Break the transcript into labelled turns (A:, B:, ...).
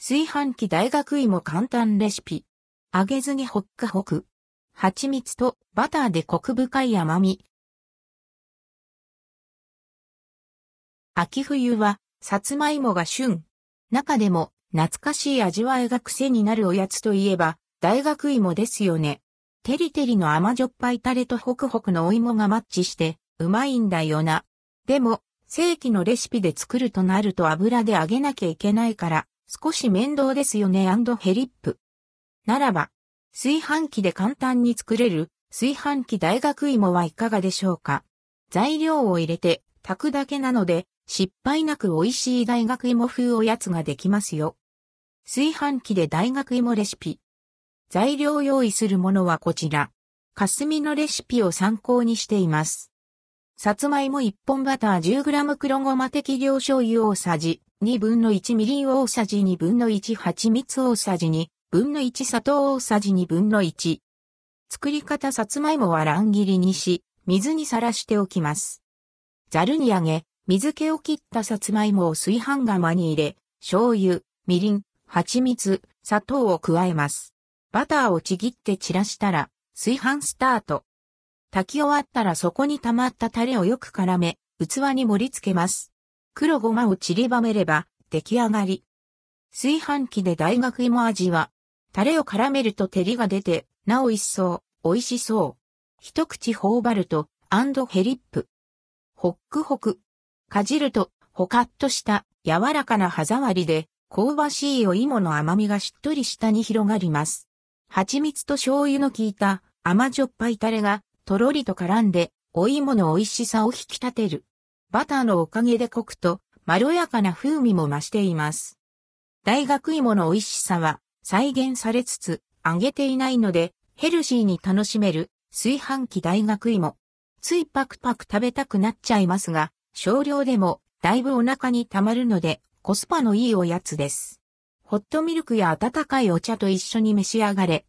A: 炊飯器大学芋簡単レシピ。揚げずにほっかほく。蜂蜜とバターでコク深い甘み。秋冬は、さつまいもが旬。中でも、懐かしい味わいが癖になるおやつといえば、大学芋ですよね。テリテリの甘じょっぱいタレとホクホクのお芋がマッチして、うまいんだよな。でも、正規のレシピで作るとなると油で揚げなきゃいけないから、少し面倒ですよねヘリップ。ならば、炊飯器で簡単に作れる炊飯器大学芋はいかがでしょうか？材料を入れて炊くだけなので失敗なく美味しい大学芋風おやつができますよ。炊飯器で大学芋レシピ。材料用意するものはこちら。霞のレシピを参考にしています。さつまいも1本バター 10g 黒ごま適量醤油大さじ2分の1みりん大さじ2分の1蜂蜜大さじ2分の1砂糖大さじ2分の1。作り方さつまいもは乱切りにし、水にさらしておきます。ざるにあげ、水気を切ったさつまいもを炊飯釜に入れ、醤油、みりん、蜂蜜、砂糖を加えます。バターをちぎって散らしたら、炊飯スタート。炊き終わったらそこに溜まったタレをよく絡め、器に盛り付けます。黒ごまを散りばめれば出来上がり。炊飯器で大学芋味は、タレを絡めると照りが出て、なお一層、美味しそう。一口頬張ると、アンドヘリップ。ホックホク。かじると、ほかっとした柔らかな歯触りで、香ばしいお芋の甘みがしっとり舌に広がります。蜂蜜と醤油の効いた甘じょっぱいタレがとろりと絡んで、お芋の美味しさを引き立てる。バターのおかげでコクとまろやかな風味も増しています。大学芋の美味しさは再現されつつ揚げていないのでヘルシーに楽しめる炊飯器大学芋。ついパクパク食べたくなっちゃいますが、少量でもだいぶお腹に溜まるのでコスパのいいおやつです。ホットミルクや温かいお茶と一緒に召し上がれ、